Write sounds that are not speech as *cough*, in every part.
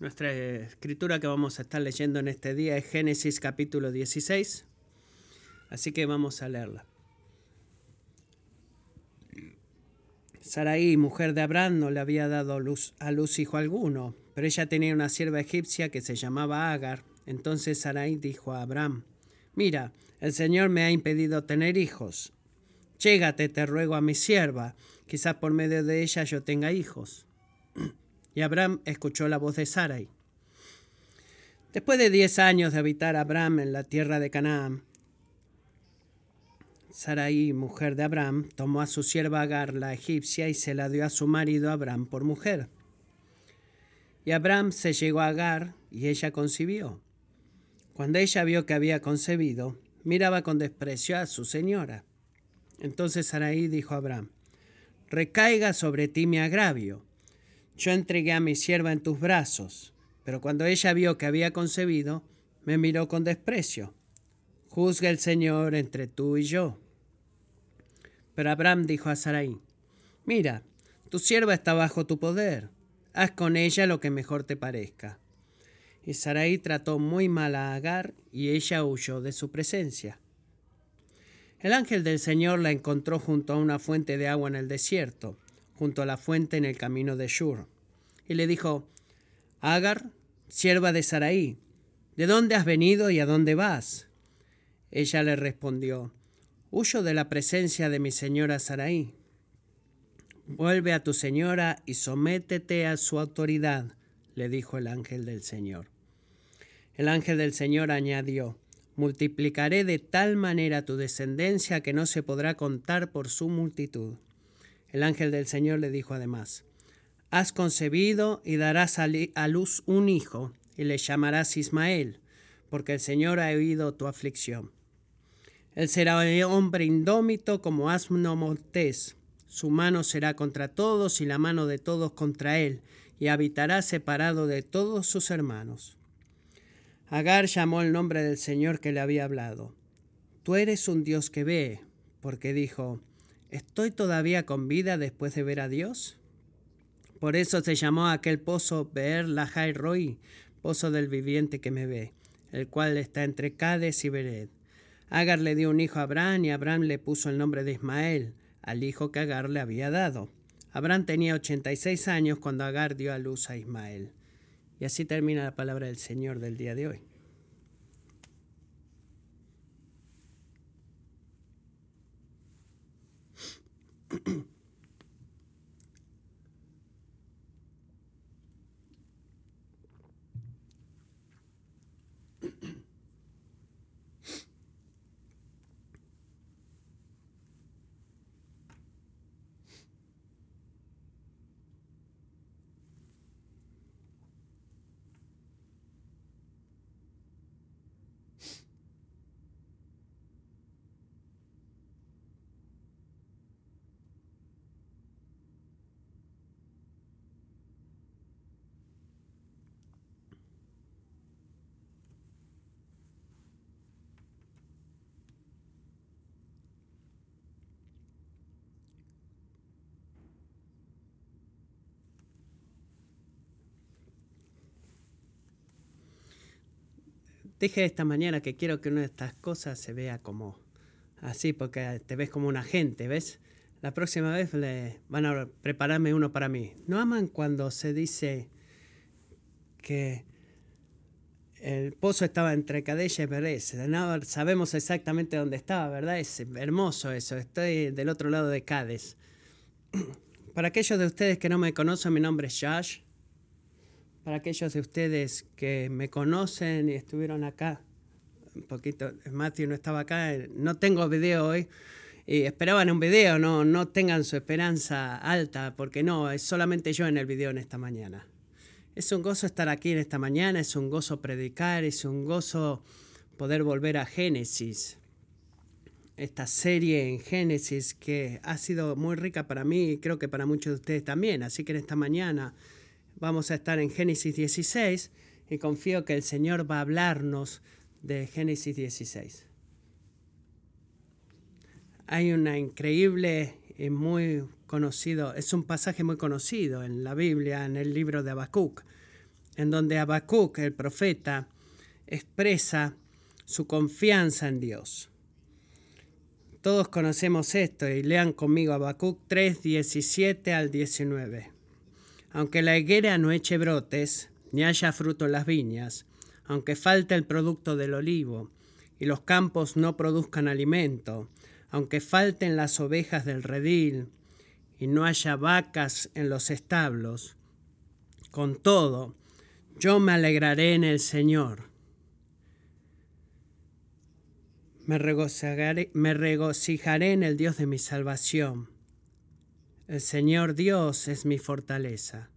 Nuestra escritura que vamos a estar leyendo en este día es Génesis capítulo 16, así que vamos a leerla. Sarai, mujer de Abraham, no le había dado luz, a luz hijo alguno, pero ella tenía una sierva egipcia que se llamaba Agar. Entonces Sarai dijo a Abraham, Mira, el Señor me ha impedido tener hijos. Llégate, te ruego, a mi sierva, quizás por medio de ella yo tenga hijos. *clears throat* Y Abraham escuchó la voz de Sarai. Después de diez años de habitar Abraham en la tierra de Canaán, Sarai, mujer de Abraham, tomó a su sierva Agar, la egipcia, y se la dio a su marido Abraham por mujer. Y Abraham se llegó a Agar, y ella concibió. Cuando ella vio que había concebido, miraba con desprecio a su señora. Entonces Sarai dijo a Abraham, Recaiga sobre ti mi agravio yo entregué a mi sierva en tus brazos, pero cuando ella vio que había concebido, me miró con desprecio. Juzga el Señor entre tú y yo. Pero Abraham dijo a Sarai, Mira, tu sierva está bajo tu poder, haz con ella lo que mejor te parezca. Y Sarai trató muy mal a Agar y ella huyó de su presencia. El ángel del Señor la encontró junto a una fuente de agua en el desierto junto a la fuente en el camino de Shur. Y le dijo, Agar, sierva de Saraí, ¿de dónde has venido y a dónde vas? Ella le respondió, Huyo de la presencia de mi señora Saraí. Vuelve a tu señora y sométete a su autoridad, le dijo el ángel del Señor. El ángel del Señor añadió, Multiplicaré de tal manera tu descendencia que no se podrá contar por su multitud. El ángel del Señor le dijo además, Has concebido y darás a luz un hijo, y le llamarás Ismael, porque el Señor ha oído tu aflicción. Él será hombre indómito como asno montés. Su mano será contra todos y la mano de todos contra él, y habitará separado de todos sus hermanos. Agar llamó el nombre del Señor que le había hablado. Tú eres un Dios que ve, porque dijo, ¿Estoy todavía con vida después de ver a Dios? Por eso se llamó aquel pozo Beer Lahai Roi, pozo del viviente que me ve, el cual está entre Cades y Bered. Agar le dio un hijo a Abraham y Abraham le puso el nombre de Ismael, al hijo que Agar le había dado. Abraham tenía 86 años cuando Agar dio a luz a Ismael. Y así termina la palabra del Señor del día de hoy. *clears throat* Dije esta mañana que quiero que una de estas cosas se vea como así, porque te ves como un agente, ¿ves? La próxima vez le van a prepararme uno para mí. ¿No aman cuando se dice que el pozo estaba entre Cadella y Pérez? No, sabemos exactamente dónde estaba, ¿verdad? Es hermoso eso. Estoy del otro lado de Cádiz. *clears throat* Para aquellos de ustedes que no me conocen, mi nombre es Josh para aquellos de ustedes que me conocen y estuvieron acá, un poquito, Matthew no estaba acá, no tengo video hoy, y esperaban un video, no, no tengan su esperanza alta, porque no, es solamente yo en el video en esta mañana. Es un gozo estar aquí en esta mañana, es un gozo predicar, es un gozo poder volver a Génesis, esta serie en Génesis que ha sido muy rica para mí y creo que para muchos de ustedes también. Así que en esta mañana Vamos a estar en Génesis 16 y confío que el Señor va a hablarnos de Génesis 16. Hay una increíble y muy conocido, es un pasaje muy conocido en la Biblia, en el libro de Habacuc. en donde Habacuc, el profeta, expresa su confianza en Dios. Todos conocemos esto y lean conmigo Habacuc 3, 17 al 19. Aunque la higuera no eche brotes, ni haya fruto en las viñas, aunque falte el producto del olivo, y los campos no produzcan alimento, aunque falten las ovejas del redil, y no haya vacas en los establos, con todo, yo me alegraré en el Señor. Me regocijaré, me regocijaré en el Dios de mi salvación. El Señor Dios es mi fortaleza.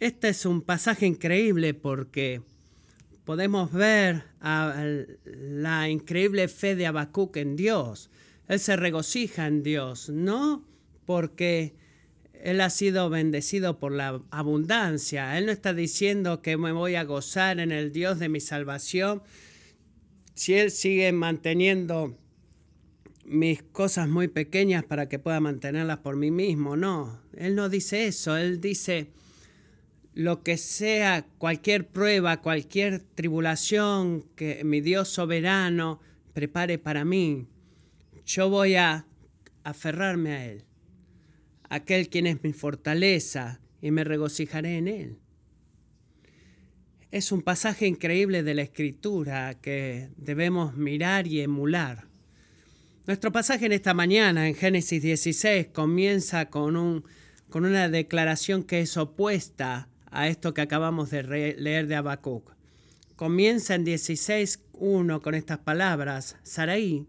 Este es un pasaje increíble porque podemos ver la increíble fe de Habacuc en Dios. Él se regocija en Dios, no porque él ha sido bendecido por la abundancia. Él no está diciendo que me voy a gozar en el Dios de mi salvación si Él sigue manteniendo mis cosas muy pequeñas para que pueda mantenerlas por mí mismo. No, Él no dice eso. Él dice lo que sea, cualquier prueba, cualquier tribulación que mi Dios soberano prepare para mí, yo voy a aferrarme a Él, aquel quien es mi fortaleza, y me regocijaré en Él. Es un pasaje increíble de la Escritura que debemos mirar y emular. Nuestro pasaje en esta mañana, en Génesis 16, comienza con, un, con una declaración que es opuesta a esto que acabamos de leer de Habacuc. Comienza en 16.1 con estas palabras. Saraí,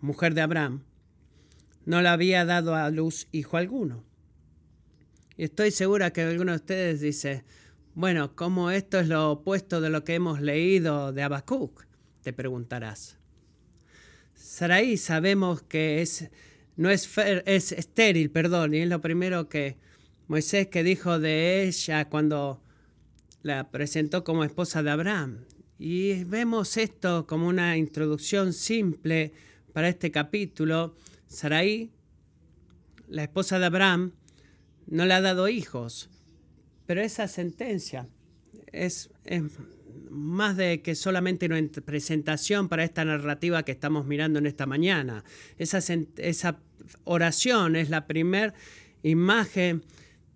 mujer de Abraham, no le había dado a luz hijo alguno. Y estoy segura que alguno de ustedes dice, bueno, ¿cómo esto es lo opuesto de lo que hemos leído de Habacuc? Te preguntarás. Sarai sabemos que es, no es, es estéril, perdón, y es lo primero que Moisés que dijo de ella cuando la presentó como esposa de Abraham. Y vemos esto como una introducción simple para este capítulo. Sarai, la esposa de Abraham, no le ha dado hijos, pero esa sentencia es, es más de que solamente una presentación para esta narrativa que estamos mirando en esta mañana. Esa, oración es la primera imagen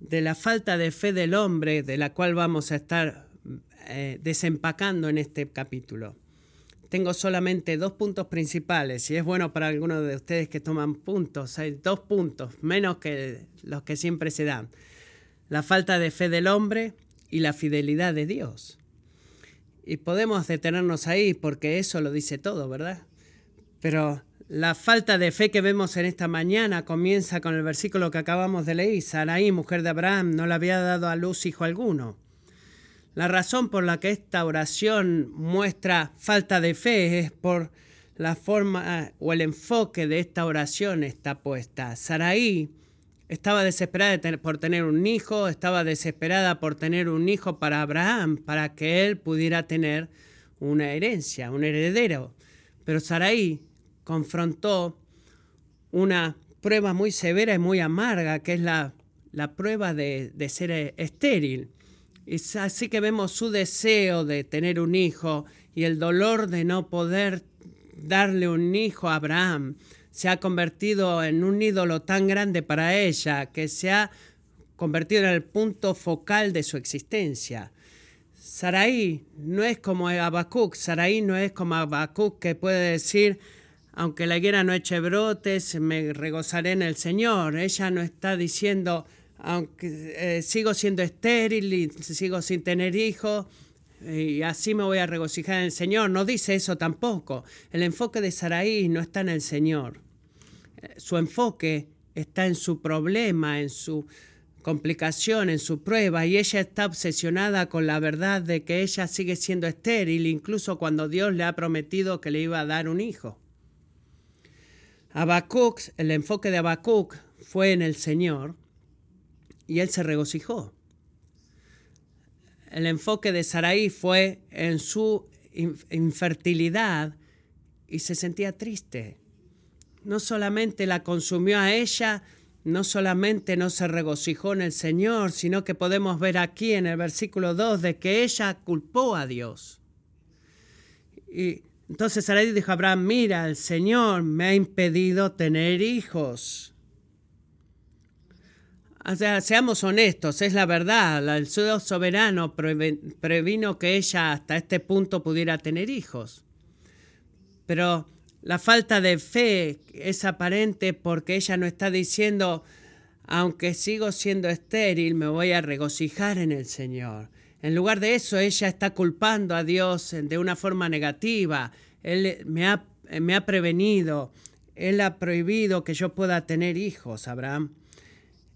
de la falta de fe del hombre de la cual vamos a estar eh, desempacando en este capítulo. Tengo solamente dos puntos principales y es bueno para algunos de ustedes que toman puntos. Hay dos puntos, menos que los que siempre se dan. La falta de fe del hombre y la fidelidad de Dios. Y podemos detenernos ahí porque eso lo dice todo, ¿verdad? Pero la falta de fe que vemos en esta mañana comienza con el versículo que acabamos de leer. Sarai, mujer de Abraham, no le había dado a luz hijo alguno. La razón por la que esta oración muestra falta de fe es por la forma o el enfoque de esta oración está puesta. Sarai estaba desesperada por tener un hijo, estaba desesperada por tener un hijo para Abraham, para que él pudiera tener una herencia, un heredero. Pero Sarai confrontó una prueba muy severa y muy amarga, que es la, la prueba de, de ser estéril. Y así que vemos su deseo de tener un hijo y el dolor de no poder darle un hijo a Abraham se ha convertido en un ídolo tan grande para ella que se ha convertido en el punto focal de su existencia. Sarai no es como Habacuc, Sarai no es como Habacuc que puede decir, aunque la higuera no eche brotes, me regozaré en el Señor. Ella no está diciendo, aunque eh, sigo siendo estéril y sigo sin tener hijos, y así me voy a regocijar en el Señor. No dice eso tampoco. El enfoque de Saraí no está en el Señor. Su enfoque está en su problema, en su complicación, en su prueba, y ella está obsesionada con la verdad de que ella sigue siendo estéril, incluso cuando Dios le ha prometido que le iba a dar un hijo. Habacuc, el enfoque de Habacuc fue en el Señor, y él se regocijó el enfoque de Saraí fue en su infertilidad y se sentía triste. No solamente la consumió a ella, no solamente no se regocijó en el Señor, sino que podemos ver aquí en el versículo 2 de que ella culpó a Dios. Y entonces Sarai dijo a Abraham, mira, el Señor me ha impedido tener hijos. O sea, seamos honestos, es la verdad, el Dios soberano previno que ella hasta este punto pudiera tener hijos. Pero la falta de fe es aparente porque ella no está diciendo, aunque sigo siendo estéril, me voy a regocijar en el Señor. En lugar de eso, ella está culpando a Dios de una forma negativa. Él me ha, me ha prevenido, Él ha prohibido que yo pueda tener hijos, Abraham.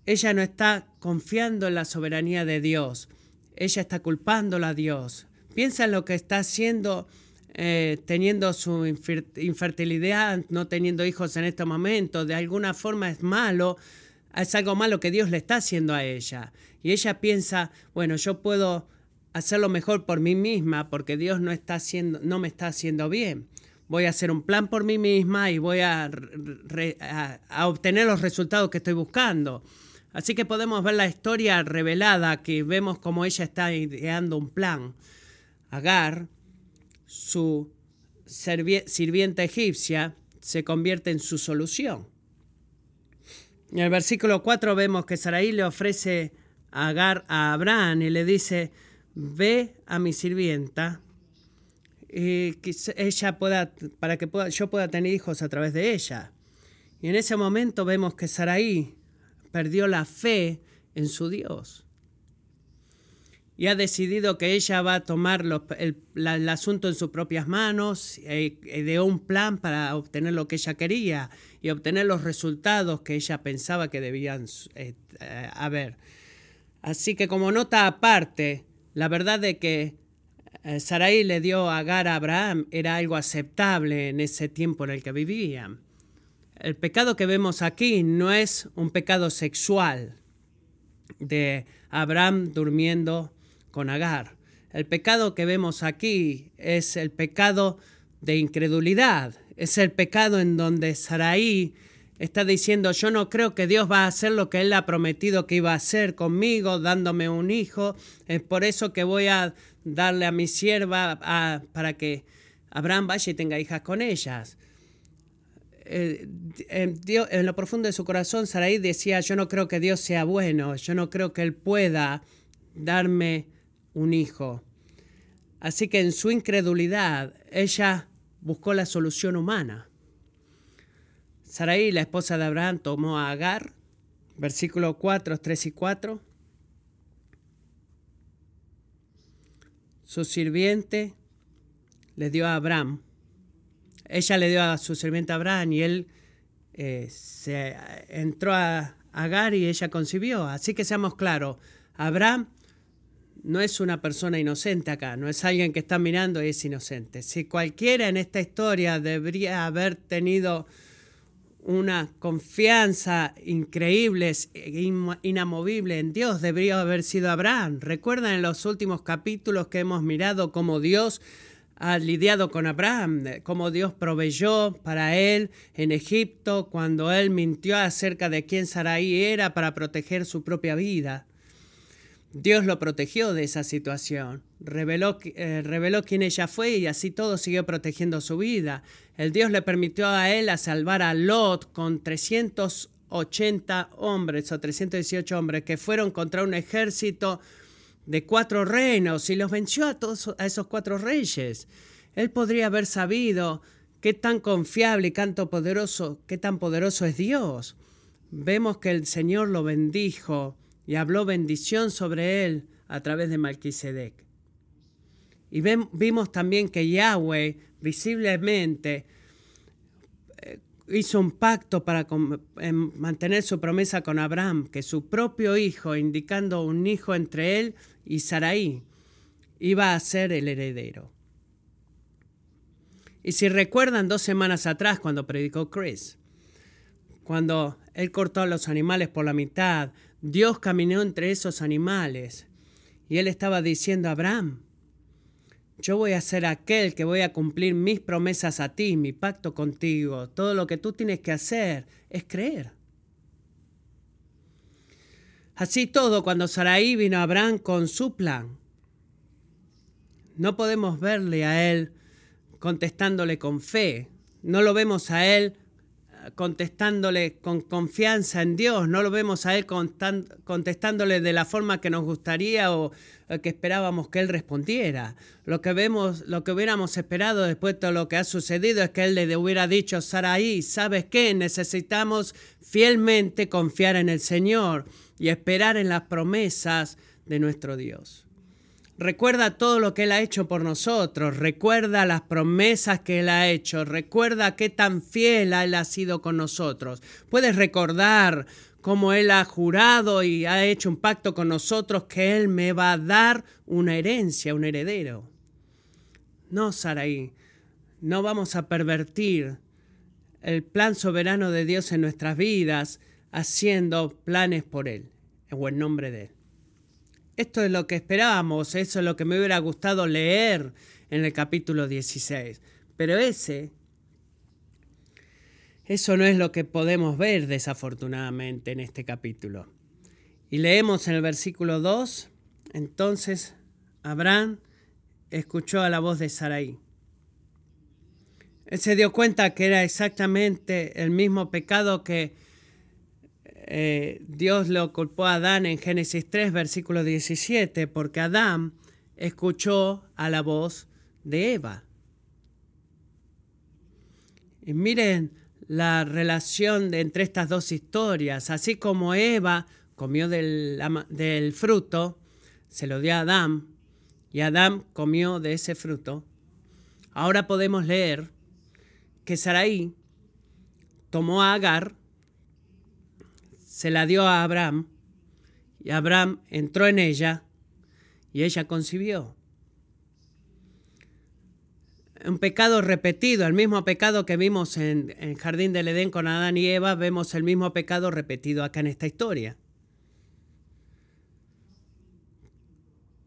Ella no está confiando en la soberanía de Dios. Ella está culpándola a Dios. Piensa en lo que está haciendo eh, teniendo su infertilidad, no teniendo hijos en este momento, de alguna forma es malo, es algo malo que Dios le está haciendo a ella. Y ella piensa, bueno, yo puedo hacerlo mejor por mí misma porque Dios no, está haciendo, no me está haciendo bien. Voy a hacer un plan por mí misma y voy a, a obtener los resultados que estoy buscando. Así que podemos ver la historia revelada que vemos como ella está ideando un plan. Agar su sirvienta egipcia se convierte en su solución. En el versículo 4 vemos que Sarai le ofrece a Agar a Abraham y le dice, ve a mi sirvienta y que ella pueda, para que pueda, yo pueda tener hijos a través de ella. Y en ese momento vemos que Sarai perdió la fe en su Dios y ha decidido que ella va a tomar el, asunto en sus propias manos, e ideó un plan para obtener lo que ella quería y obtener los resultados que ella pensaba que debían eh, haber. Así que como nota aparte, la verdad de que eh, Sarai le dio a Agar a Abraham era algo aceptable en ese tiempo en el que vivían. El pecado que vemos aquí no es un pecado sexual de Abraham durmiendo con Agar. El pecado que vemos aquí es el pecado de incredulidad, es el pecado en donde Saraí está diciendo, yo no creo que Dios va a hacer lo que Él ha prometido que iba a hacer conmigo, dándome un hijo, es por eso que voy a darle a mi sierva para que Abraham vaya y tenga hijas con ellas. Eh, en, en lo profundo de su corazón, Saraí decía, yo no creo que Dios sea bueno, yo no creo que Él pueda darme un hijo. Así que en su incredulidad ella buscó la solución humana. Sarai, la esposa de Abraham, tomó a Agar, versículo 4, 3 y 4. Su sirviente le dio a Abraham. Ella le dio a su sirviente Abraham y él eh, se entró a Agar y ella concibió. Así que seamos claros, Abraham no es una persona inocente acá, no es alguien que está mirando y es inocente. Si cualquiera en esta historia debería haber tenido una confianza increíble, inamovible en Dios, debería haber sido Abraham. Recuerdan en los últimos capítulos que hemos mirado cómo Dios ha lidiado con Abraham, cómo Dios proveyó para él en Egipto cuando él mintió acerca de quién Sarai era para proteger su propia vida. Dios lo protegió de esa situación, reveló, eh, reveló quién ella fue y así todo siguió protegiendo su vida. El Dios le permitió a él a salvar a Lot con 380 hombres o 318 hombres que fueron contra un ejército de cuatro reinos y los venció a todos a esos cuatro reyes. Él podría haber sabido qué tan confiable y cuánto poderoso, qué tan poderoso es Dios. Vemos que el Señor lo bendijo y habló bendición sobre él a través de Malquisedec. Y vimos también que Yahweh visiblemente eh, hizo un pacto para mantener su promesa con Abraham, que su propio hijo, indicando un hijo entre él y Sarai, iba a ser el heredero. Y si recuerdan dos semanas atrás cuando predicó Chris, cuando él cortó a los animales por la mitad, Dios caminó entre esos animales y él estaba diciendo a Abraham, yo voy a ser aquel que voy a cumplir mis promesas a ti, mi pacto contigo. Todo lo que tú tienes que hacer es creer. Así todo, cuando Saraí vino a Abraham con su plan, no podemos verle a él contestándole con fe, no lo vemos a él contestándole con confianza en Dios, no lo vemos a Él contestándole de la forma que nos gustaría o que esperábamos que Él respondiera. Lo que vemos, lo que hubiéramos esperado después de lo que ha sucedido es que Él le hubiera dicho, Saraí, ¿sabes qué? Necesitamos fielmente confiar en el Señor y esperar en las promesas de nuestro Dios. Recuerda todo lo que Él ha hecho por nosotros, recuerda las promesas que Él ha hecho, recuerda qué tan fiel Él ha sido con nosotros. Puedes recordar cómo Él ha jurado y ha hecho un pacto con nosotros que Él me va a dar una herencia, un heredero. No, Saraí, no vamos a pervertir el plan soberano de Dios en nuestras vidas haciendo planes por Él en nombre de Él. Esto es lo que esperábamos, eso es lo que me hubiera gustado leer en el capítulo 16. Pero ese, eso no es lo que podemos ver desafortunadamente en este capítulo. Y leemos en el versículo 2, entonces Abraham escuchó a la voz de Sarai. Él se dio cuenta que era exactamente el mismo pecado que eh, Dios lo culpó a Adán en Génesis 3, versículo 17, porque Adán escuchó a la voz de Eva. Y miren la relación entre estas dos historias. Así como Eva comió del, del fruto, se lo dio a Adán, y Adán comió de ese fruto. Ahora podemos leer que Sarai tomó a Agar, se la dio a Abraham y Abraham entró en ella y ella concibió. Un pecado repetido, el mismo pecado que vimos en, el Jardín del Edén con Adán y Eva, vemos el mismo pecado repetido acá en esta historia.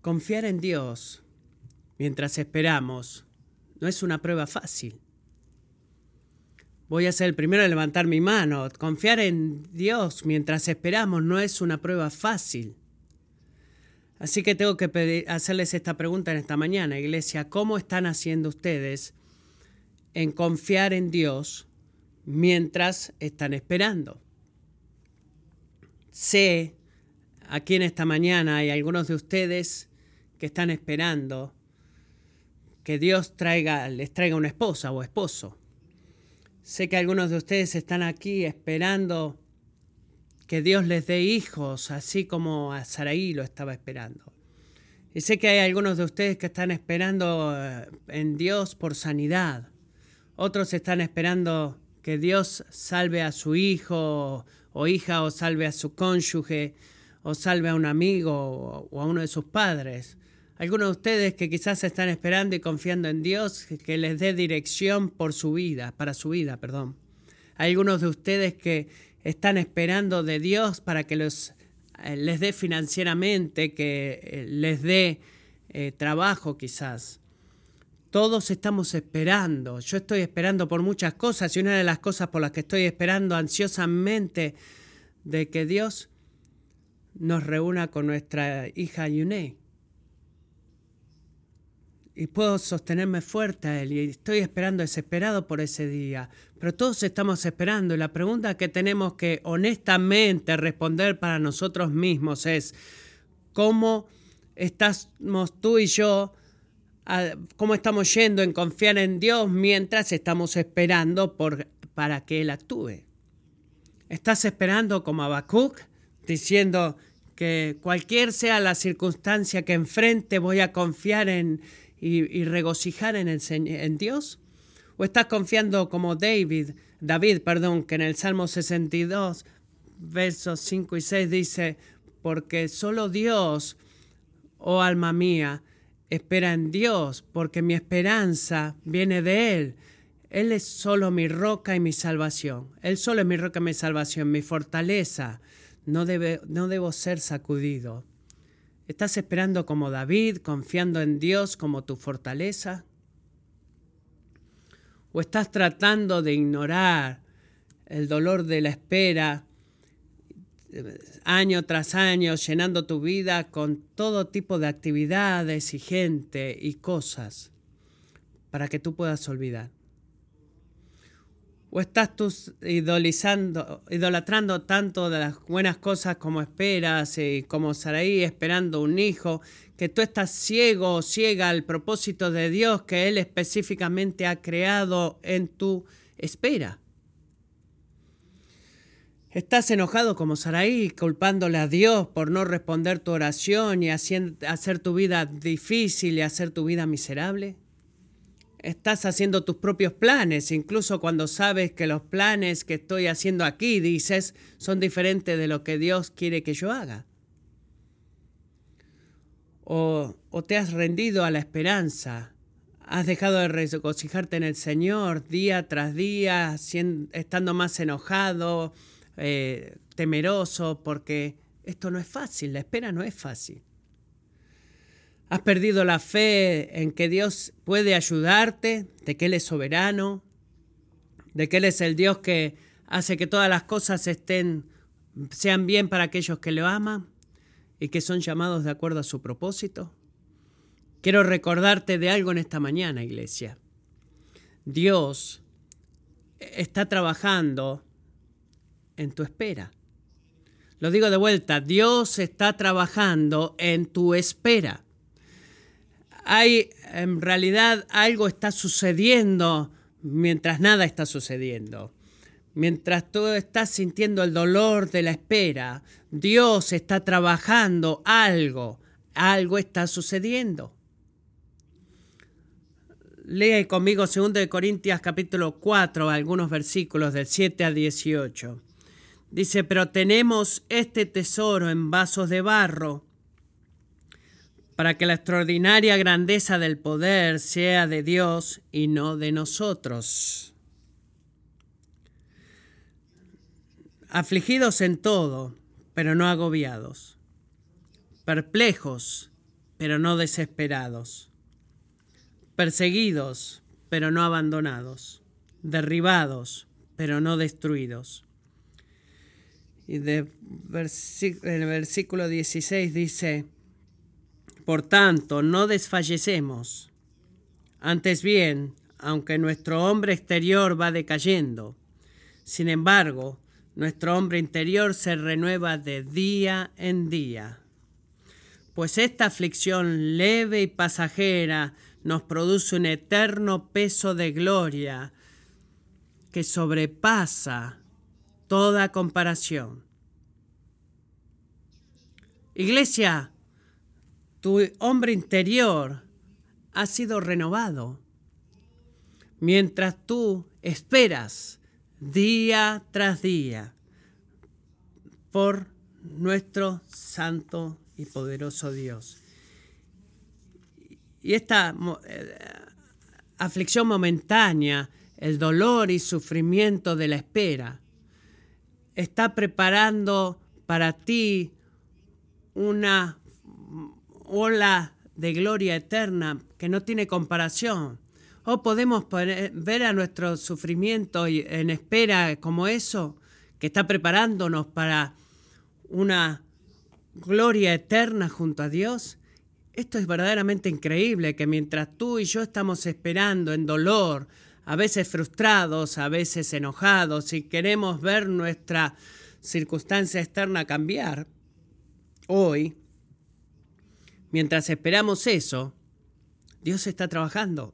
Confiar en Dios mientras esperamos no es una prueba fácil voy a ser el primero en levantar mi mano. Confiar en Dios mientras esperamos no es una prueba fácil. Así que tengo que hacerles esta pregunta en esta mañana, iglesia. ¿Cómo están haciendo ustedes en confiar en Dios mientras están esperando? Sé, aquí en esta mañana hay algunos de ustedes que están esperando que Dios les traiga una esposa o esposo. Sé que algunos de ustedes están aquí esperando que Dios les dé hijos, así como a Saraí lo estaba esperando. Y sé que hay algunos de ustedes que están esperando eh, en Dios por sanidad. Otros están esperando que Dios salve a su hijo o hija o salve a su cónyuge o salve a un amigo o a uno de sus padres. Algunos de ustedes que quizás están esperando y confiando en Dios que les dé dirección por su vida, para su vida, perdón. algunos de ustedes que están esperando de Dios para que eh, les dé financieramente, que eh, les dé eh, trabajo quizás. Todos estamos esperando. Yo estoy esperando por muchas cosas y una de las cosas por las que estoy esperando ansiosamente de que Dios nos reúna con nuestra hija Yune y puedo sostenerme fuerte Él y estoy esperando desesperado por ese día. Pero todos estamos esperando y la pregunta que tenemos que honestamente responder para nosotros mismos es, ¿cómo estamos tú y yo, cómo estamos yendo en confiar en Dios mientras estamos esperando por, para que Él actúe? ¿Estás esperando como Habacuc diciendo que cualquier sea la circunstancia que enfrente voy a confiar en, y, regocijar en, en Dios? ¿O estás confiando como David, David, perdón, que en el Salmo 62, versos 5 y 6 dice, porque solo Dios, oh alma mía, espera en Dios, porque mi esperanza viene de Él. Él es solo mi roca y mi salvación. Él solo es mi roca y mi salvación, mi fortaleza. No, debe, no debo ser sacudido. ¿Estás esperando como David, confiando en Dios como tu fortaleza? ¿O estás tratando de ignorar el dolor de la espera, año tras año llenando tu vida con todo tipo de actividades y gente y cosas para que tú puedas olvidar. ¿O estás tú idolizando, idolatrando tanto de las buenas cosas como esperas y como Saraí esperando un hijo, que tú estás ciego o ciega al propósito de Dios que Él específicamente ha creado en tu espera? ¿Estás enojado como Saraí, culpándole a Dios por no responder tu oración y hacer tu vida difícil y hacer tu vida miserable? Estás haciendo tus propios planes, incluso cuando sabes que los planes que estoy haciendo aquí, dices, son diferentes de lo que Dios quiere que yo haga. O, te has rendido a la esperanza, has dejado de regocijarte en el Señor día tras día, estando más enojado, eh, temeroso, porque esto no es fácil, la espera no es fácil. Has perdido la fe en que Dios puede ayudarte, de que Él es soberano, de que Él es el Dios que hace que todas las cosas estén, sean bien para aquellos que lo aman y que son llamados de acuerdo a su propósito. Quiero recordarte de algo en esta mañana, iglesia. Dios está trabajando en tu espera. Lo digo de vuelta, Dios está trabajando en tu espera hay en realidad algo está sucediendo mientras nada está sucediendo. Mientras tú estás sintiendo el dolor de la espera, Dios está trabajando algo, algo está sucediendo. Lee conmigo 2 de Corintias capítulo 4, algunos versículos del 7 al 18. Dice, pero tenemos este tesoro en vasos de barro para que la extraordinaria grandeza del poder sea de Dios y no de nosotros. Afligidos en todo, pero no agobiados. Perplejos, pero no desesperados. Perseguidos, pero no abandonados. Derribados, pero no destruidos. Y en el versículo 16 dice, por tanto, no desfallecemos. Antes bien, aunque nuestro hombre exterior va decayendo, sin embargo, nuestro hombre interior se renueva de día en día. Pues esta aflicción leve y pasajera nos produce un eterno peso de gloria que sobrepasa toda comparación. Iglesia, tu hombre interior ha sido renovado. Mientras tú esperas día tras día por nuestro santo y poderoso Dios. Y esta eh, aflicción momentánea, el dolor y sufrimiento de la espera, está preparando para ti una ola de gloria eterna que no tiene comparación. O podemos ver a nuestro sufrimiento en espera como eso, que está preparándonos para una gloria eterna junto a Dios. Esto es verdaderamente increíble, que mientras tú y yo estamos esperando en dolor, a veces frustrados, a veces enojados, y queremos ver nuestra circunstancia externa cambiar, hoy Mientras esperamos eso, Dios está trabajando.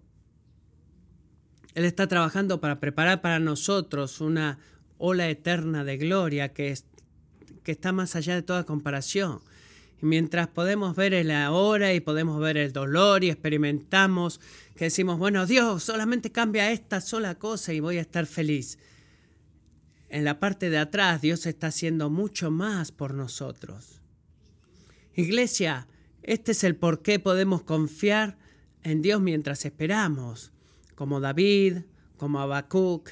Él está trabajando para preparar para nosotros una ola eterna de gloria que, que está más allá de toda comparación. Y mientras podemos ver el ahora y podemos ver el dolor y experimentamos que decimos, bueno, Dios, solamente cambia esta sola cosa y voy a estar feliz. En la parte de atrás Dios está haciendo mucho más por nosotros. Iglesia, este es el por qué podemos confiar en Dios mientras esperamos, como David, como Habacuc,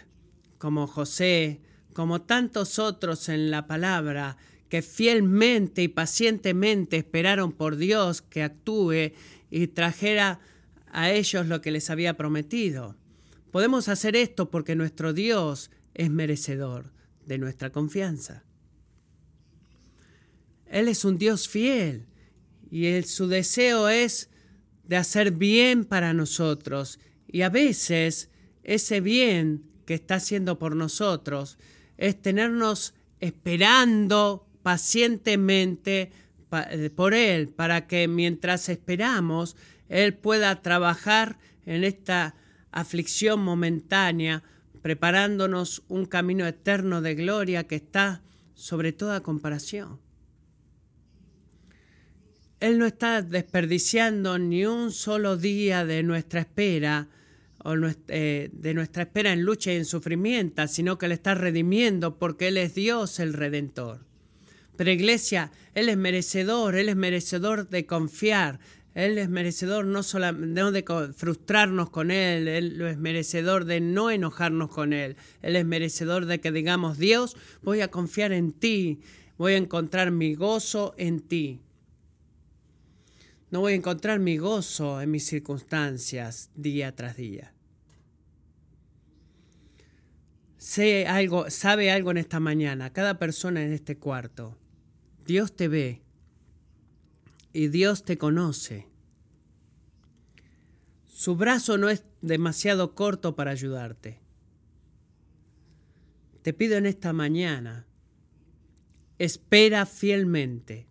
como José, como tantos otros en la palabra que fielmente y pacientemente esperaron por Dios que actúe y trajera a ellos lo que les había prometido. Podemos hacer esto porque nuestro Dios es merecedor de nuestra confianza. Él es un Dios fiel y su deseo es de hacer bien para nosotros. Y a veces ese bien que está haciendo por nosotros es tenernos esperando pacientemente eh, por Él, para que mientras esperamos, Él pueda trabajar en esta aflicción momentánea, preparándonos un camino eterno de gloria que está sobre toda comparación. Él no está desperdiciando ni un solo día de nuestra espera, o eh, de nuestra espera en lucha y en sufrimiento, sino que le está redimiendo porque Él es Dios el Redentor. Pero iglesia, Él es merecedor, Él es merecedor de confiar, Él es merecedor no solo de frustrarnos con Él, Él es merecedor de no enojarnos con Él, Él es merecedor de que digamos, Dios, voy a confiar en ti, voy a encontrar mi gozo en ti. No voy a encontrar mi gozo en mis circunstancias día tras día. Sé algo, sabe algo en esta mañana, cada persona en este cuarto. Dios te ve y Dios te conoce. Su brazo no es demasiado corto para ayudarte. Te pido en esta mañana, espera fielmente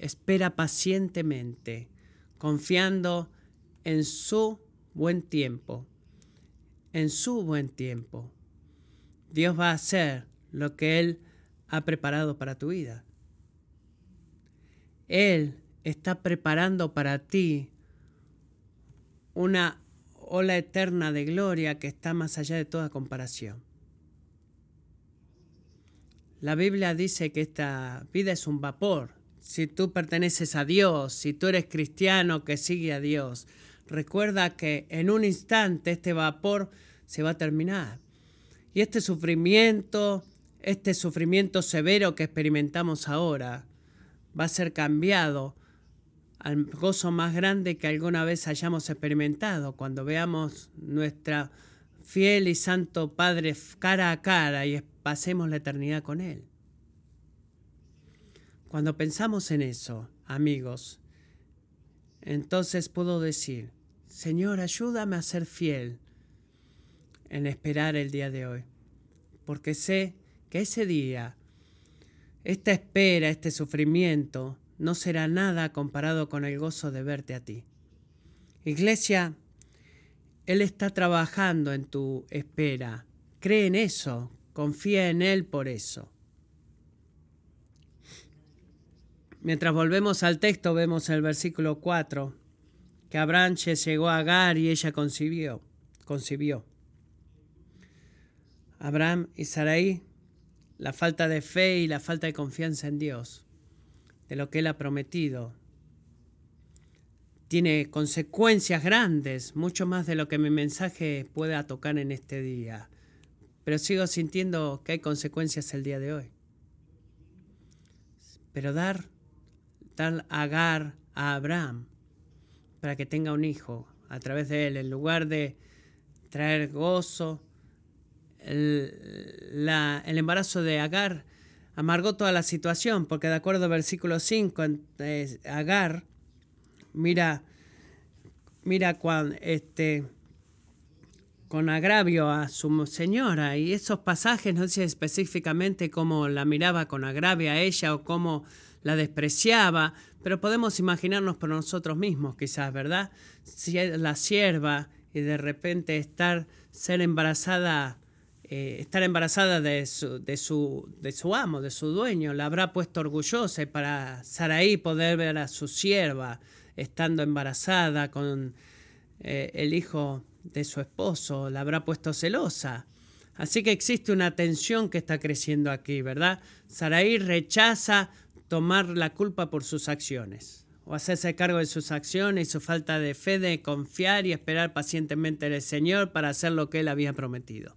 espera pacientemente, confiando en su buen tiempo. En su buen tiempo. Dios va a hacer lo que Él ha preparado para tu vida. Él está preparando para ti una ola eterna de gloria que está más allá de toda comparación. La Biblia dice que esta vida es un vapor si tú perteneces a Dios, si tú eres cristiano que sigue a Dios, recuerda que en un instante este vapor se va a terminar. Y este sufrimiento, este sufrimiento severo que experimentamos ahora, va a ser cambiado al gozo más grande que alguna vez hayamos experimentado cuando veamos nuestra fiel y santo Padre cara a cara y pasemos la eternidad con Él. Cuando pensamos en eso, amigos, entonces puedo decir, Señor, ayúdame a ser fiel en esperar el día de hoy, porque sé que ese día, esta espera, este sufrimiento, no será nada comparado con el gozo de verte a ti. Iglesia, Él está trabajando en tu espera. Cree en eso, confía en Él por eso. Mientras volvemos al texto, vemos el versículo 4, que Abraham llegó a Agar y ella concibió. concibió. Abraham y Sarai, la falta de fe y la falta de confianza en Dios, de lo que Él ha prometido, tiene consecuencias grandes, mucho más de lo que mi mensaje pueda tocar en este día. Pero sigo sintiendo que hay consecuencias el día de hoy. Pero dar Agar a Abraham para que tenga un hijo a través de él, en lugar de traer gozo. El, el embarazo de Agar amargó toda la situación, porque de acuerdo al versículo 5, Agar mira, mira cuando, este, con agravio a su señora, y esos pasajes no dicen específicamente cómo la miraba con agravio a ella o cómo la despreciaba, pero podemos imaginarnos por nosotros mismos, quizás, ¿verdad? Si la sierva y de repente estar, ser embarazada, eh, estar embarazada de su, de, su, de su amo, de su dueño, la habrá puesto orgullosa y para Saraí poder ver a su sierva estando embarazada con eh, el hijo de su esposo, la habrá puesto celosa. Así que existe una tensión que está creciendo aquí, ¿verdad? Saraí rechaza tomar la culpa por sus acciones o hacerse cargo de sus acciones y su falta de fe de confiar y esperar pacientemente en el Señor para hacer lo que Él había prometido.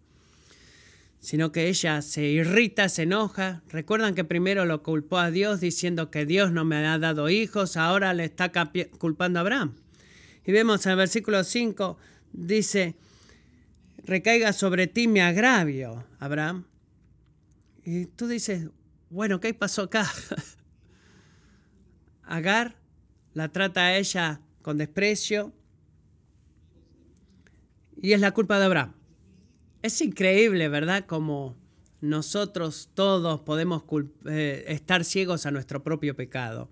Sino que ella se irrita, se enoja. Recuerdan que primero lo culpó a Dios diciendo que Dios no me ha dado hijos, ahora le está culpando a Abraham. Y vemos en el versículo 5, dice, recaiga sobre ti mi agravio, Abraham. Y tú dices, bueno, ¿qué pasó acá? *laughs* Agar la trata a ella con desprecio y es la culpa de Abraham. Es increíble, ¿verdad? Como nosotros todos podemos eh, estar ciegos a nuestro propio pecado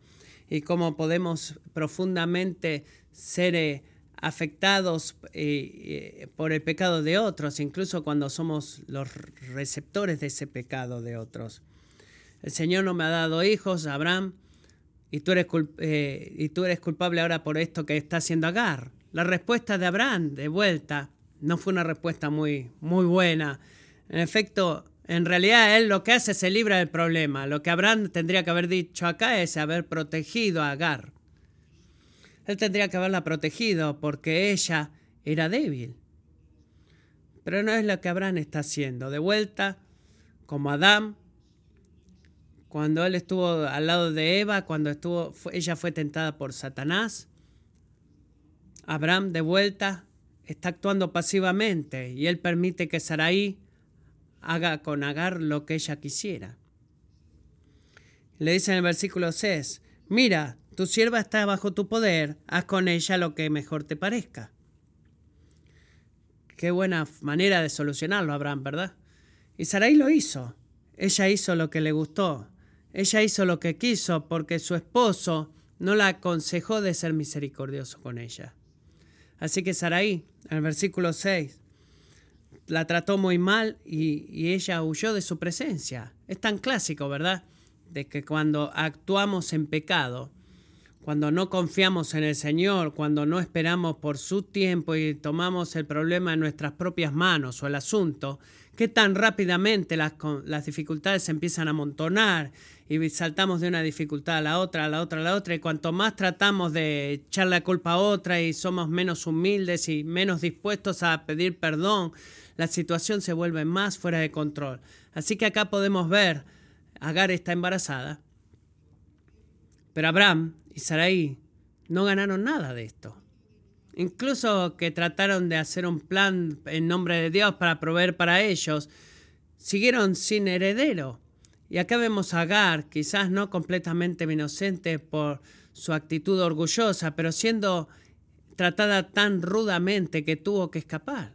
y cómo podemos profundamente ser eh, afectados eh, por el pecado de otros, incluso cuando somos los receptores de ese pecado de otros. El Señor no me ha dado hijos, Abraham, y tú eres, y tú eres culpable ahora por esto que está haciendo Agar. La respuesta de Abraham, de vuelta, no fue una respuesta muy, muy buena. En efecto, en realidad él lo que hace es se libra del problema. Lo que Abraham tendría que haber dicho acá es haber protegido a Agar. Él tendría que haberla protegido porque ella era débil. Pero no es lo que Abraham está haciendo. De vuelta, como Adán, cuando él estuvo al lado de Eva, cuando estuvo, ella fue tentada por Satanás, Abraham de vuelta está actuando pasivamente y él permite que Sarai haga con Agar lo que ella quisiera. Le dice en el versículo 6, mira, tu sierva está bajo tu poder, haz con ella lo que mejor te parezca. Qué buena manera de solucionarlo, Abraham, ¿verdad? Y Sarai lo hizo. Ella hizo lo que le gustó. Ella hizo lo que quiso porque su esposo no la aconsejó de ser misericordioso con ella. Así que Sarai, en el versículo 6, la trató muy mal y, ella huyó de su presencia. Es tan clásico, ¿verdad? De que cuando actuamos en pecado, cuando no confiamos en el Señor, cuando no esperamos por su tiempo y tomamos el problema en nuestras propias manos o el asunto, que tan rápidamente las, las dificultades se empiezan a amontonar y saltamos de una dificultad a la otra, a la otra, a la otra, y cuanto más tratamos de echar la culpa a otra y somos menos humildes y menos dispuestos a pedir perdón, la situación se vuelve más fuera de control. Así que acá podemos ver, Agar está embarazada, pero Abraham y Sarai no ganaron nada de esto. Incluso que trataron de hacer un plan en nombre de Dios para proveer para ellos, siguieron sin heredero. Y acá vemos a Agar, quizás no completamente inocente por su actitud orgullosa, pero siendo tratada tan rudamente que tuvo que escapar.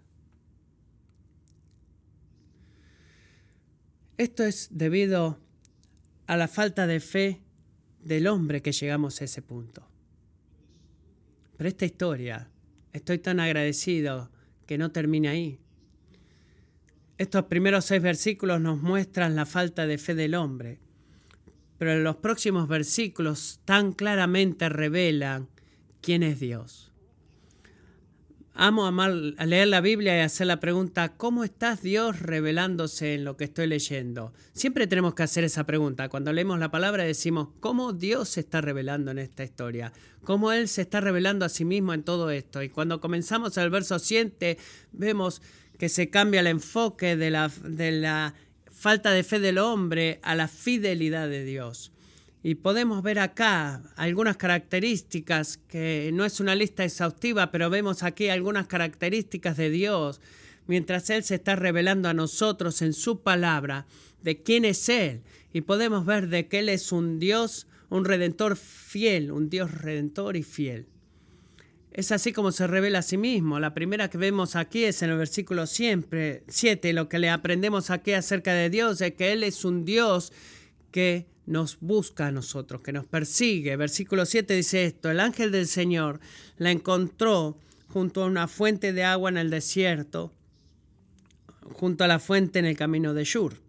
Esto es debido a la falta de fe del hombre que llegamos a ese punto. Pero esta historia, estoy tan agradecido que no termina ahí. Estos primeros seis versículos nos muestran la falta de fe del hombre, pero en los próximos versículos tan claramente revelan quién es Dios. Amo amar, a leer la Biblia y hacer la pregunta, ¿cómo estás Dios revelándose en lo que estoy leyendo? Siempre tenemos que hacer esa pregunta. Cuando leemos la palabra decimos, ¿cómo Dios se está revelando en esta historia? ¿Cómo Él se está revelando a sí mismo en todo esto? Y cuando comenzamos el verso 7, vemos que se cambia el enfoque de la, de la falta de fe del hombre a la fidelidad de Dios. Y podemos ver acá algunas características, que no es una lista exhaustiva, pero vemos aquí algunas características de Dios, mientras Él se está revelando a nosotros en su palabra de quién es Él. Y podemos ver de que Él es un Dios, un redentor fiel, un Dios redentor y fiel. Es así como se revela a sí mismo. La primera que vemos aquí es en el versículo 7. Lo que le aprendemos aquí acerca de Dios es que Él es un Dios que nos busca a nosotros, que nos persigue. Versículo 7 dice esto, el ángel del Señor la encontró junto a una fuente de agua en el desierto, junto a la fuente en el camino de Shur.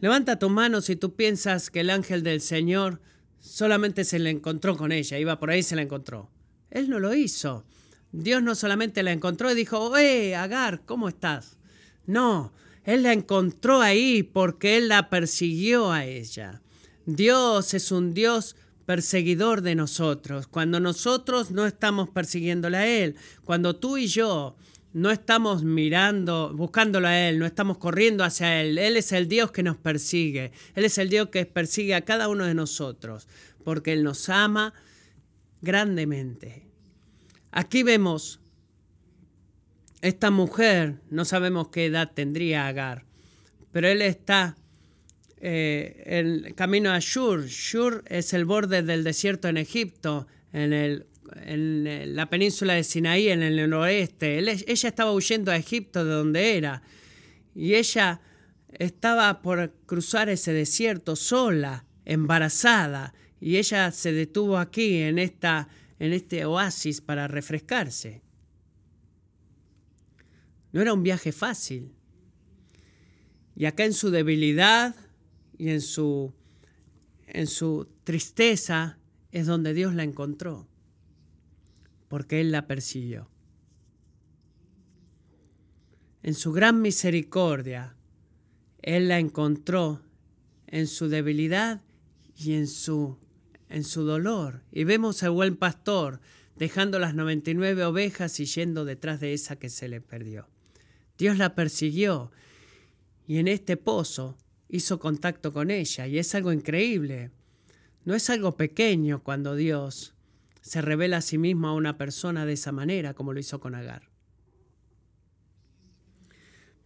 Levanta tu mano si tú piensas que el ángel del Señor solamente se le encontró con ella, iba por ahí y se la encontró. Él no lo hizo. Dios no solamente la encontró y dijo, ¡eh, Agar, ¿cómo estás? No, él la encontró ahí porque Él la persiguió a ella. Dios es un Dios perseguidor de nosotros. Cuando nosotros no estamos persiguiéndole a Él, cuando tú y yo no estamos mirando, buscándolo a Él, no estamos corriendo hacia Él, Él es el Dios que nos persigue. Él es el Dios que persigue a cada uno de nosotros, porque Él nos ama grandemente. Aquí vemos esta mujer, no sabemos qué edad tendría Agar, pero él está eh, el camino a Shur. Shur es el borde del desierto en Egipto, en, el, en la península de Sinaí, en el noroeste. ella estaba huyendo a Egipto de donde era. Y ella estaba por cruzar ese desierto sola, embarazada. Y ella se detuvo aquí, en, esta, en este oasis, para refrescarse. No era un viaje fácil. Y acá en su debilidad, y en su, en su tristeza es donde Dios la encontró, porque Él la persiguió. En su gran misericordia, Él la encontró en su debilidad y en su, en su dolor. Y vemos al buen pastor dejando las 99 ovejas y yendo detrás de esa que se le perdió. Dios la persiguió y en este pozo hizo contacto con ella y es algo increíble. No es algo pequeño cuando Dios se revela a sí mismo a una persona de esa manera como lo hizo con Agar.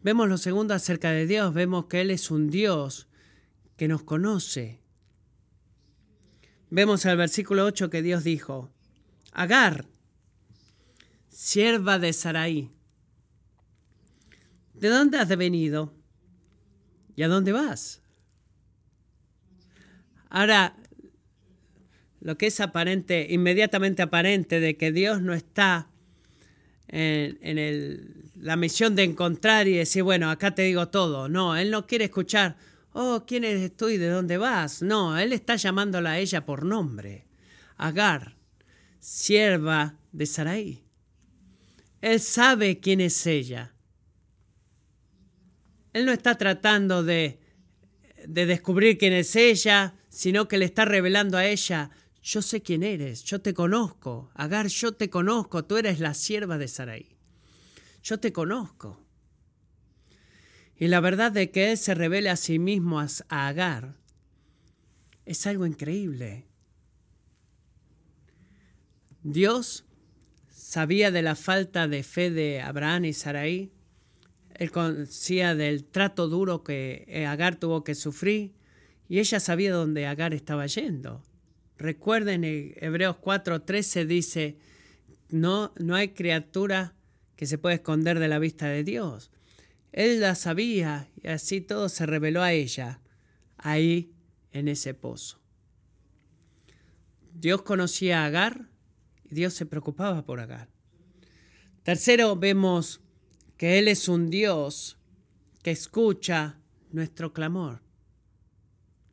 Vemos lo segundo acerca de Dios, vemos que Él es un Dios que nos conoce. Vemos el versículo 8 que Dios dijo, Agar, sierva de Sarai, ¿de dónde has venido? ¿Y a dónde vas? Ahora, lo que es aparente, inmediatamente aparente de que Dios no está en, la misión de encontrar y decir, bueno, acá te digo todo. No, Él no quiere escuchar, oh, ¿quién eres tú y de dónde vas? No, Él está llamándola a ella por nombre. Agar, sierva de Sarai. Él sabe quién es ella. Él no está tratando de, de descubrir quién es ella, sino que le está revelando a ella, yo sé quién eres, yo te conozco, Agar, yo te conozco, tú eres la sierva de Sarai. Yo te conozco. Y la verdad de que Él se revele a sí mismo a Agar es algo increíble. Dios sabía de la falta de fe de Abraham y Sarai él conocía del trato duro que eh, Agar tuvo que sufrir y ella sabía dónde Agar estaba yendo. Recuerden, en Hebreos 4:13 dice, no, no hay criatura que se pueda esconder de la vista de Dios. Él la sabía y así todo se reveló a ella, ahí en ese pozo. Dios conocía a Agar y Dios se preocupaba por Agar. Tercero, vemos que Él es un Dios que escucha nuestro clamor,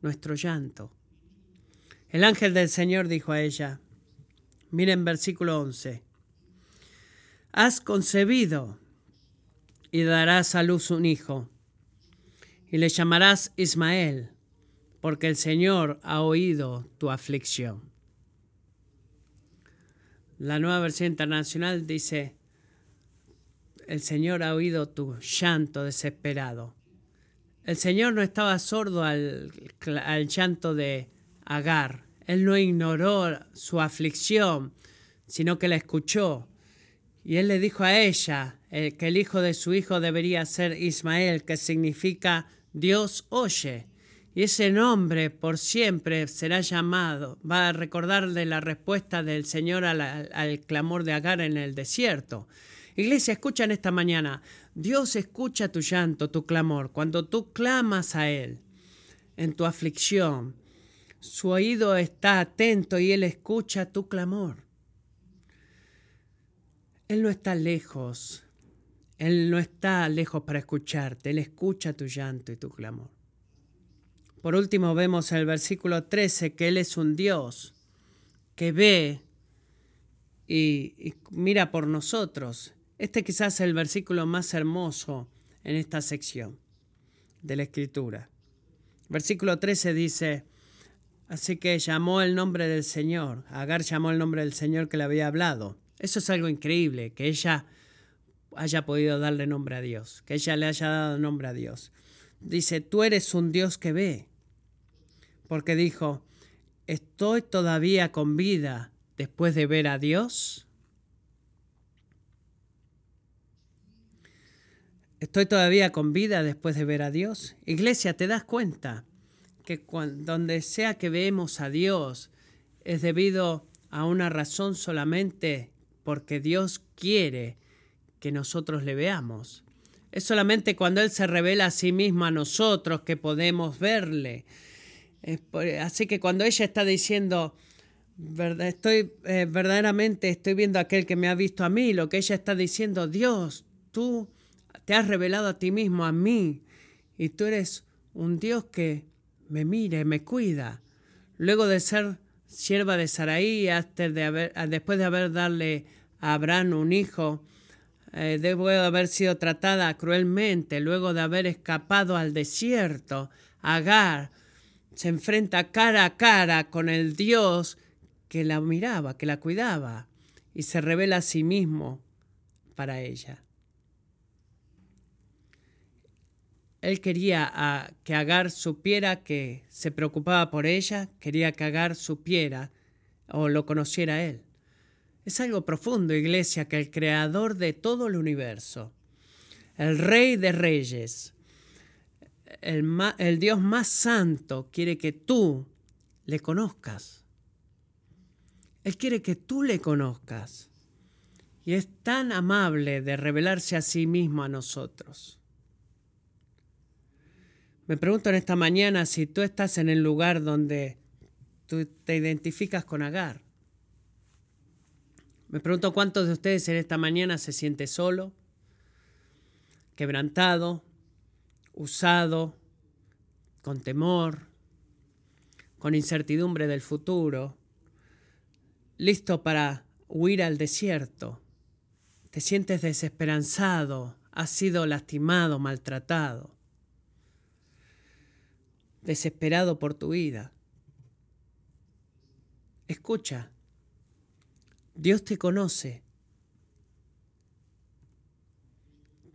nuestro llanto. El ángel del Señor dijo a ella, miren versículo 11, has concebido y darás a luz un hijo, y le llamarás Ismael, porque el Señor ha oído tu aflicción. La nueva versión internacional dice, el Señor ha oído tu llanto desesperado. El Señor no estaba sordo al, llanto de Agar. Él no ignoró su aflicción, sino que la escuchó. Y él le dijo a ella eh, que el hijo de su hijo debería ser Ismael, que significa Dios oye. Y ese nombre por siempre será llamado, va a recordarle la respuesta del Señor al clamor de Agar en el desierto. Iglesia, escuchan esta mañana. Dios escucha tu llanto, tu clamor. Cuando tú clamas a Él en tu aflicción, su oído está atento y Él escucha tu clamor. Él no está lejos. Él no está lejos para escucharte. Él escucha tu llanto y tu clamor. Por último, vemos en el versículo 13 que Él es un Dios que ve y, mira por nosotros este quizás es el versículo más hermoso en esta sección de la escritura. Versículo 13 dice, así que llamó el nombre del Señor, Agar llamó el nombre del Señor que le había hablado. Eso es algo increíble, que ella haya podido darle nombre a Dios, que ella le haya dado nombre a Dios. Dice, tú eres un Dios que ve, porque dijo, estoy todavía con vida después de ver a Dios. ¿Estoy todavía con vida después de ver a Dios? Iglesia, ¿te das cuenta? que donde sea que vemos a Dios es debido a una razón solamente porque Dios quiere que nosotros le veamos. Es solamente cuando Él se revela a sí mismo a nosotros que podemos verle. Así que cuando ella está diciendo, estoy eh, verdaderamente estoy viendo a aquel que me ha visto a mí, lo que ella está diciendo, Dios, tú te has revelado a ti mismo, a mí, y tú eres un Dios que me mire, me cuida. Luego de ser sierva de Saraí, después de haber darle a Abraham un hijo, eh, debo haber sido tratada cruelmente, luego de haber escapado al desierto, Agar se enfrenta cara a cara con el Dios que la miraba, que la cuidaba, y se revela a sí mismo para ella. Él quería que Agar supiera que se preocupaba por ella, quería que Agar supiera o lo conociera él. Es algo profundo, iglesia, que el creador de todo el universo, el rey de reyes, el, Dios más santo, quiere que tú le conozcas. Él quiere que tú le conozcas. Y es tan amable de revelarse a sí mismo a nosotros. Me pregunto en esta mañana si tú estás en el lugar donde tú te identificas con Agar. Me pregunto cuántos de ustedes en esta mañana se siente solo, quebrantado, usado, con temor, con incertidumbre del futuro, listo para huir al desierto. Te sientes desesperanzado, has sido lastimado, maltratado, desesperado por tu vida. Escucha, Dios te conoce.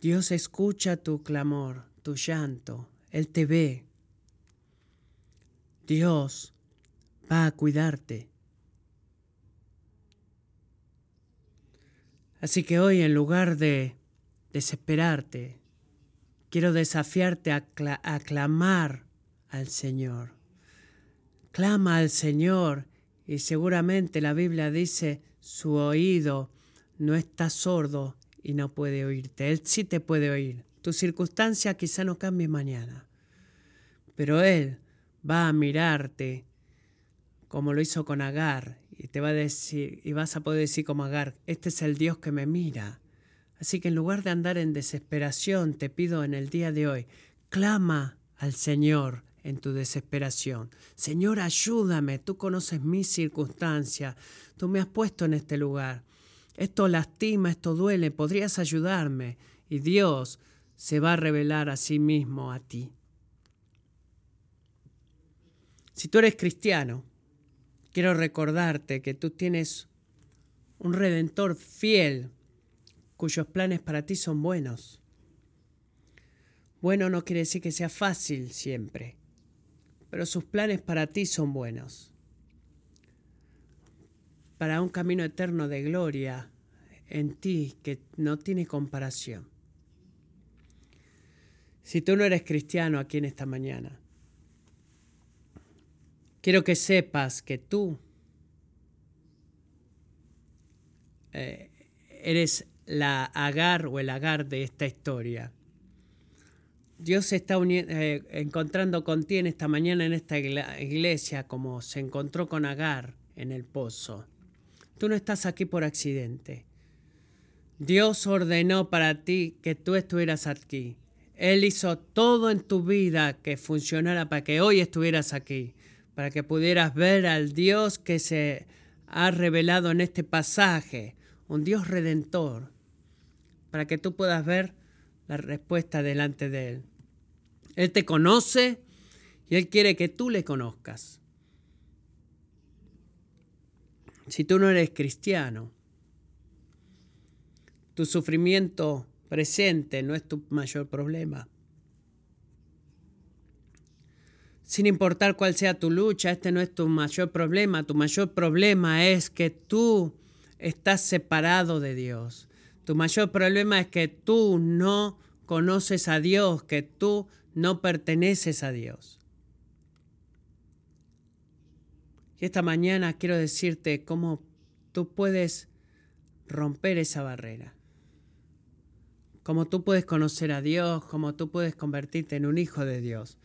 Dios escucha tu clamor, tu llanto. Él te ve. Dios va a cuidarte. Así que hoy, en lugar de desesperarte, quiero desafiarte a, clamar al Señor. Clama al Señor y seguramente la Biblia dice su oído no está sordo y no puede oírte. Él sí te puede oír. Tu circunstancia quizá no cambie mañana, pero Él va a mirarte como lo hizo con Agar y te va a decir y vas a poder decir como Agar, este es el Dios que me mira. Así que en lugar de andar en desesperación, te pido en el día de hoy, clama al Señor en tu desesperación. Señor, ayúdame, tú conoces mis circunstancias, tú me has puesto en este lugar. Esto lastima, esto duele, podrías ayudarme. Y Dios se va a revelar a sí mismo a ti. Si tú eres cristiano, quiero recordarte que tú tienes un redentor fiel cuyos planes para ti son buenos. Bueno no quiere decir que sea fácil siempre pero sus planes para ti son buenos. Para un camino eterno de gloria en ti que no tiene comparación. Si tú no eres cristiano aquí en esta mañana, quiero que sepas que tú eh, eres la agar o el agar de esta historia. Dios se está eh, encontrando con ti en esta mañana en esta iglesia como se encontró con Agar en el pozo. Tú no estás aquí por accidente. Dios ordenó para ti que tú estuvieras aquí. Él hizo todo en tu vida que funcionara para que hoy estuvieras aquí, para que pudieras ver al Dios que se ha revelado en este pasaje, un Dios redentor, para que tú puedas ver la respuesta delante de Él. Él te conoce y Él quiere que tú le conozcas. Si tú no eres cristiano, tu sufrimiento presente no es tu mayor problema. Sin importar cuál sea tu lucha, este no es tu mayor problema. Tu mayor problema es que tú estás separado de Dios. Tu mayor problema es que tú no conoces a Dios, que tú no perteneces a Dios. Y esta mañana quiero decirte cómo tú puedes romper esa barrera. Cómo tú puedes conocer a Dios, cómo tú puedes convertirte en un hijo de Dios.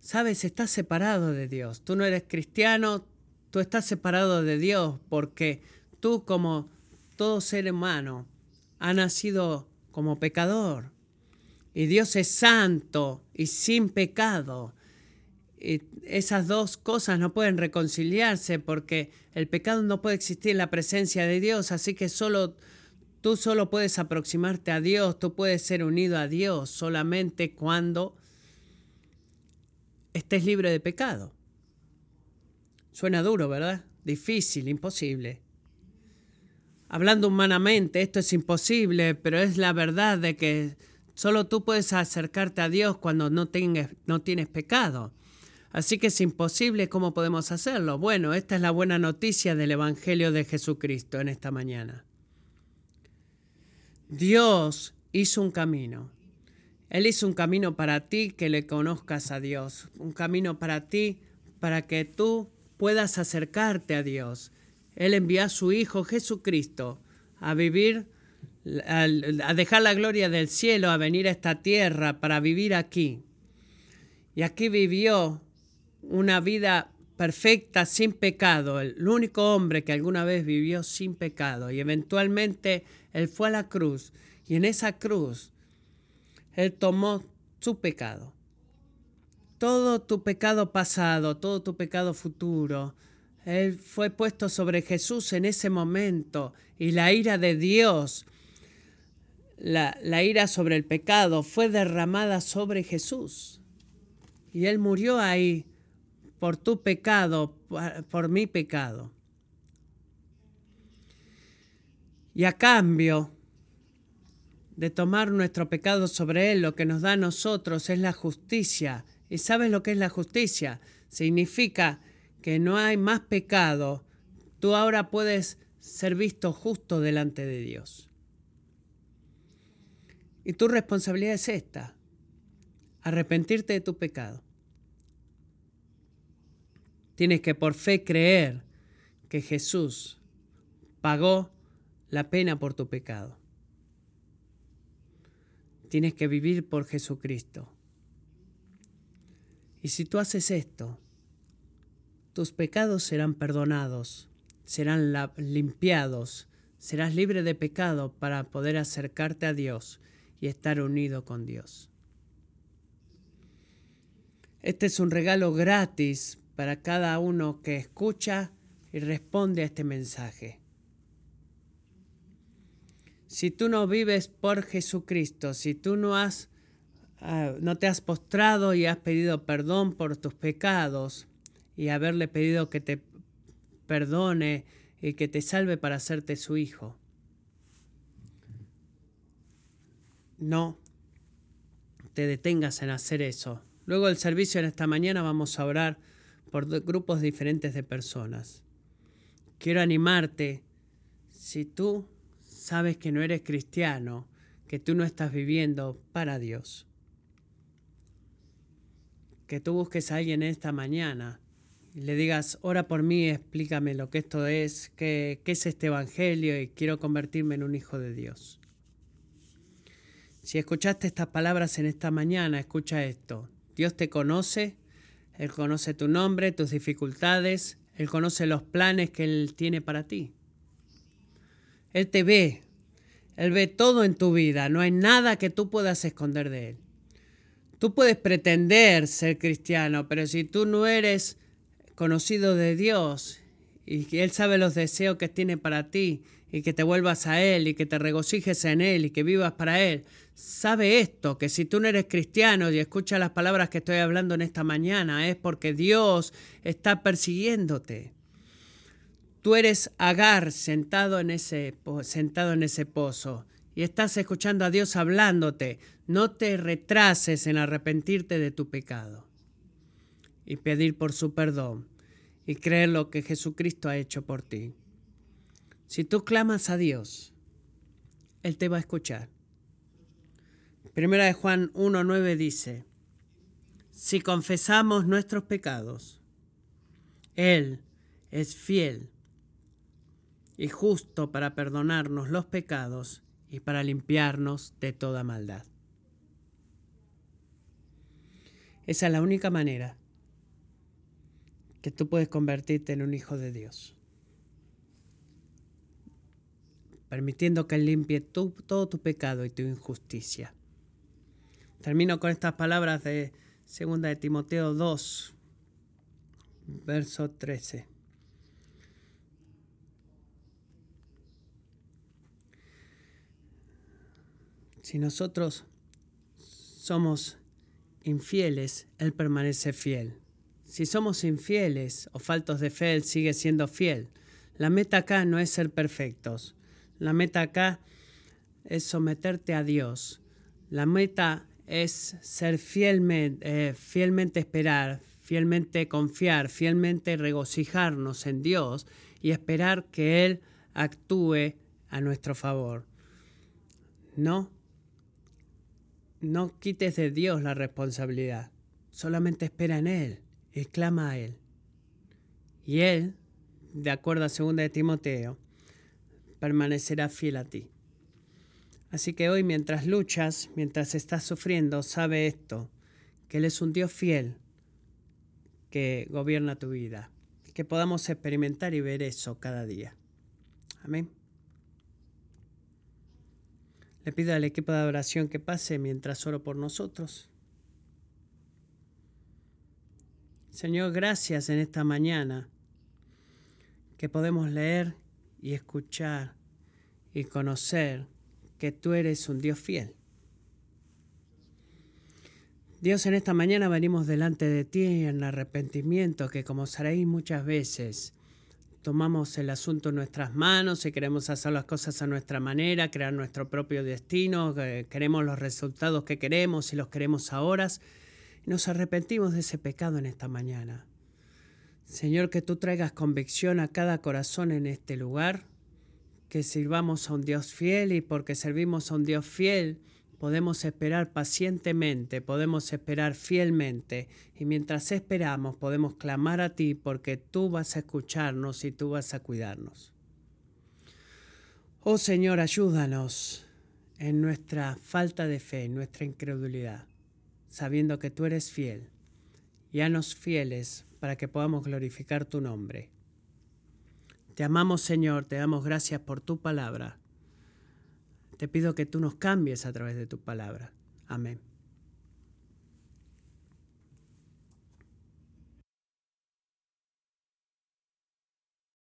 Sabes, estás separado de Dios. Tú no eres cristiano, tú estás separado de Dios porque tú como todo ser humano ha nacido como pecador. Y Dios es santo y sin pecado. Y esas dos cosas no pueden reconciliarse porque el pecado no puede existir en la presencia de Dios, así que solo tú solo puedes aproximarte a Dios, tú puedes ser unido a Dios solamente cuando estés libre de pecado. Suena duro, ¿verdad? Difícil, imposible. Hablando humanamente, esto es imposible, pero es la verdad de que solo tú puedes acercarte a Dios cuando no, tengas, no tienes pecado. Así que es imposible, ¿cómo podemos hacerlo? Bueno, esta es la buena noticia del Evangelio de Jesucristo en esta mañana. Dios hizo un camino. Él hizo un camino para ti que le conozcas a Dios, un camino para ti para que tú puedas acercarte a Dios. Él envió a su Hijo Jesucristo a vivir, a dejar la gloria del cielo, a venir a esta tierra para vivir aquí. Y aquí vivió una vida perfecta, sin pecado, el único hombre que alguna vez vivió sin pecado. Y eventualmente Él fue a la cruz y en esa cruz Él tomó su pecado. Todo tu pecado pasado, todo tu pecado futuro, Él fue puesto sobre Jesús en ese momento y la ira de Dios, la, la ira sobre el pecado, fue derramada sobre Jesús. Y Él murió ahí por tu pecado, por mi pecado. Y a cambio de tomar nuestro pecado sobre Él, lo que nos da a nosotros es la justicia. ¿Y sabes lo que es la justicia? Significa que no hay más pecado. Tú ahora puedes ser visto justo delante de Dios. Y tu responsabilidad es esta, arrepentirte de tu pecado. Tienes que por fe creer que Jesús pagó la pena por tu pecado. Tienes que vivir por Jesucristo. Y si tú haces esto, tus pecados serán perdonados, serán limpiados, serás libre de pecado para poder acercarte a Dios y estar unido con Dios. Este es un regalo gratis para cada uno que escucha y responde a este mensaje. Si tú no vives por Jesucristo, si tú no has ah, no te has postrado y has pedido perdón por tus pecados y haberle pedido que te perdone y que te salve para hacerte su hijo. No te detengas en hacer eso. Luego del servicio en esta mañana vamos a orar por grupos diferentes de personas. Quiero animarte, si tú sabes que no eres cristiano, que tú no estás viviendo para Dios, que tú busques a alguien esta mañana le digas, ora por mí, explícame lo que esto es, qué, qué es este Evangelio y quiero convertirme en un hijo de Dios. Si escuchaste estas palabras en esta mañana, escucha esto. Dios te conoce él conoce tu nombre, tus dificultades, Él conoce los planes que Él tiene para ti. Él te ve, Él ve todo en tu vida, no hay nada que tú puedas esconder de Él. Tú puedes pretender ser cristiano, pero si tú no eres conocido de Dios y que Él sabe los deseos que tiene para ti y que te vuelvas a Él y que te regocijes en Él y que vivas para Él, sabe esto, que si tú no eres cristiano y escuchas las palabras que estoy hablando en esta mañana, es porque Dios está persiguiéndote. Tú eres Agar sentado en ese, sentado en ese pozo y estás escuchando a Dios hablándote. No te retrases en arrepentirte de tu pecado y pedir por su perdón y creer lo que Jesucristo ha hecho por ti. Si tú clamas a Dios, Él te va a escuchar. Primera de Juan 1.9 dice, si confesamos nuestros pecados, Él es fiel y justo para perdonarnos los pecados y para limpiarnos de toda maldad. Esa es la única manera que tú puedes convertirte en un hijo de Dios. Permitiendo que limpie todo tu pecado y tu injusticia. Termino con estas palabras de 2 de Timoteo 2, verso 13. Si nosotros somos infieles, Él permanece fiel. Si somos infieles o faltos de fe, Él sigue siendo fiel. La meta acá no es ser perfectos. La meta acá es someterte a Dios. La meta es ser fielmente, eh, fielmente esperar, fielmente confiar, fielmente regocijarnos en Dios y esperar que Él actúe a nuestro favor. No no quites de Dios la responsabilidad, solamente espera en Él y clama a Él. Y Él, de acuerdo a 2 de Timoteo, permanecerá fiel a ti. Así que hoy mientras luchas, mientras estás sufriendo, sabe esto, que Él es un Dios fiel que gobierna tu vida. Que podamos experimentar y ver eso cada día. Amén. Le pido al equipo de adoración que pase mientras oro por nosotros. Señor, gracias en esta mañana que podemos leer y escuchar y conocer que tú eres un Dios fiel. Dios, en esta mañana venimos delante de ti en arrepentimiento que como sabéis muchas veces tomamos el asunto en nuestras manos y queremos hacer las cosas a nuestra manera, crear nuestro propio destino, queremos los resultados que queremos y los queremos ahora. Nos arrepentimos de ese pecado en esta mañana. Señor, que tú traigas convicción a cada corazón en este lugar, que sirvamos a un Dios fiel y porque servimos a un Dios fiel, podemos esperar pacientemente, podemos esperar fielmente y mientras esperamos podemos clamar a ti porque tú vas a escucharnos y tú vas a cuidarnos. Oh Señor, ayúdanos en nuestra falta de fe, en nuestra incredulidad, sabiendo que tú eres fiel. y nos fieles para que podamos glorificar tu nombre. Te amamos Señor, te damos gracias por tu palabra te pido que tú nos cambies a través de tu palabra. Amén.